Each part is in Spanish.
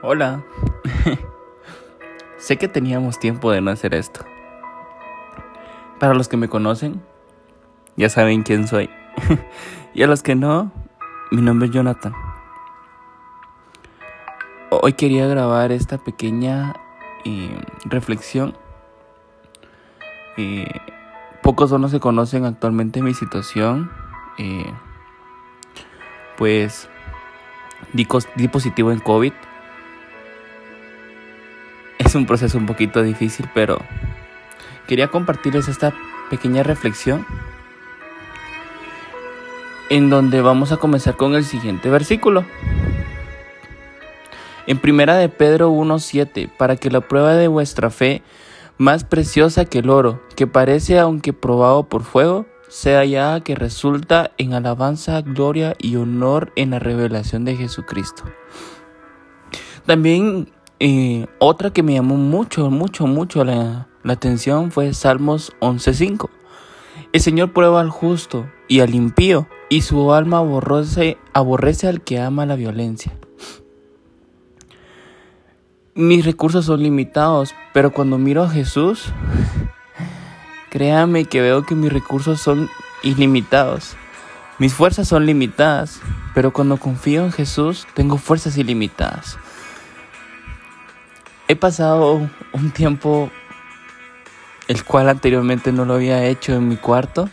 Hola. sé que teníamos tiempo de no hacer esto. Para los que me conocen, ya saben quién soy. y a los que no, mi nombre es Jonathan. Hoy quería grabar esta pequeña eh, reflexión. Eh, pocos son los que conocen actualmente mi situación. Eh, pues di, di positivo en COVID es un proceso un poquito difícil, pero quería compartirles esta pequeña reflexión en donde vamos a comenzar con el siguiente versículo. En primera de Pedro 1:7, para que la prueba de vuestra fe, más preciosa que el oro, que parece aunque probado por fuego, sea ya que resulta en alabanza, gloria y honor en la revelación de Jesucristo. También y otra que me llamó mucho, mucho, mucho la, atención fue Salmos 11.5. El Señor prueba al justo y al impío, y su alma aborrece, aborrece al que ama la violencia. Mis recursos son limitados, pero cuando miro a Jesús, créame que veo que mis recursos son ilimitados. Mis fuerzas son limitadas, pero cuando confío en Jesús, tengo fuerzas ilimitadas. He pasado un tiempo el cual anteriormente no lo había hecho en mi cuarto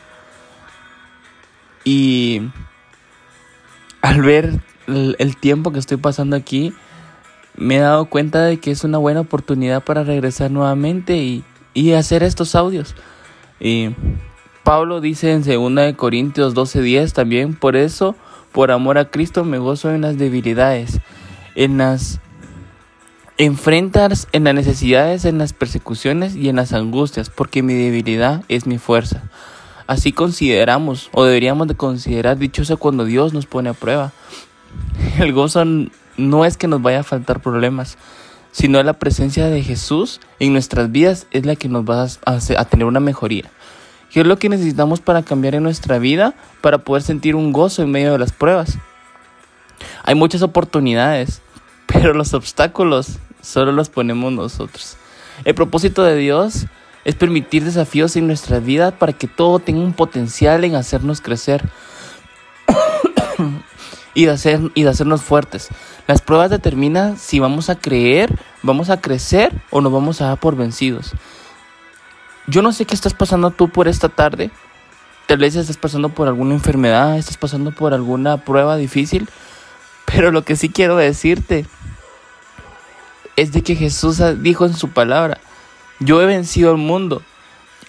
y al ver el, tiempo que estoy pasando aquí me he dado cuenta de que es una buena oportunidad para regresar nuevamente y, y hacer estos audios. Y Pablo dice en 2 Corintios 12:10 también, por eso, por amor a Cristo me gozo en las debilidades, en las Enfrentas en las necesidades, en las persecuciones y en las angustias, porque mi debilidad es mi fuerza. Así consideramos, o deberíamos de considerar dichoso cuando Dios nos pone a prueba. El gozo no es que nos vaya a faltar problemas, sino la presencia de Jesús en nuestras vidas es la que nos va a, a tener una mejoría. ¿Qué es lo que necesitamos para cambiar en nuestra vida, para poder sentir un gozo en medio de las pruebas? Hay muchas oportunidades, pero los obstáculos solo los ponemos nosotros. El propósito de Dios es permitir desafíos en nuestra vida para que todo tenga un potencial en hacernos crecer y, de hacer, y hacernos fuertes. Las pruebas determinan si vamos a creer, vamos a crecer o nos vamos a dar por vencidos. Yo no sé qué estás pasando tú por esta tarde. Tal vez estás pasando por alguna enfermedad, estás pasando por alguna prueba difícil. Pero lo que sí quiero decirte es de que Jesús dijo en su palabra, yo he vencido al mundo.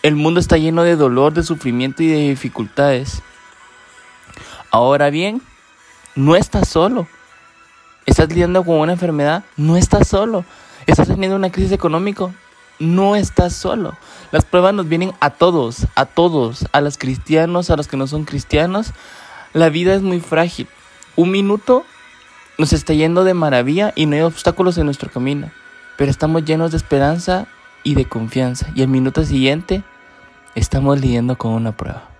El mundo está lleno de dolor, de sufrimiento y de dificultades. Ahora bien, no estás solo. Estás lidiando con una enfermedad, no estás solo. Estás teniendo una crisis económica, no estás solo. Las pruebas nos vienen a todos, a todos, a los cristianos, a los que no son cristianos. La vida es muy frágil. Un minuto nos está yendo de maravilla y no hay obstáculos en nuestro camino, pero estamos llenos de esperanza y de confianza. Y el minuto siguiente estamos lidiando con una prueba.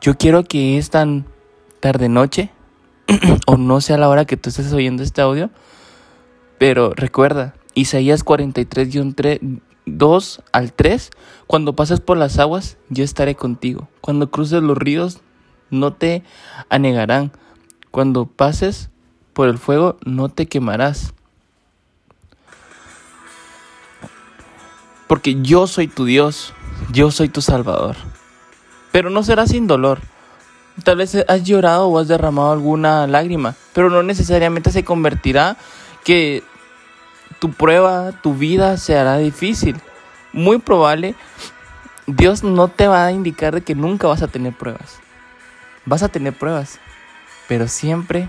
Yo quiero que esta tarde noche, o no sea la hora que tú estés oyendo este audio, pero recuerda, Isaías 43, 2 al 3, cuando pases por las aguas, yo estaré contigo. Cuando cruces los ríos, no te anegarán. Cuando pases por el fuego no te quemarás. Porque yo soy tu Dios, yo soy tu Salvador. Pero no será sin dolor. Tal vez has llorado o has derramado alguna lágrima, pero no necesariamente se convertirá que tu prueba, tu vida se hará difícil. Muy probable, Dios no te va a indicar de que nunca vas a tener pruebas. Vas a tener pruebas, pero siempre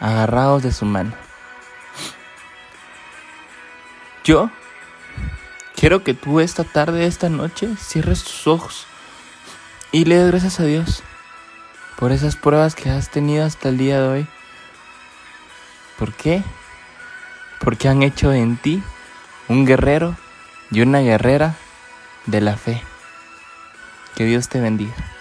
agarrados de su mano. Yo quiero que tú esta tarde, esta noche, cierres tus ojos y le des gracias a Dios por esas pruebas que has tenido hasta el día de hoy. ¿Por qué? Porque han hecho en ti un guerrero y una guerrera de la fe. Que Dios te bendiga.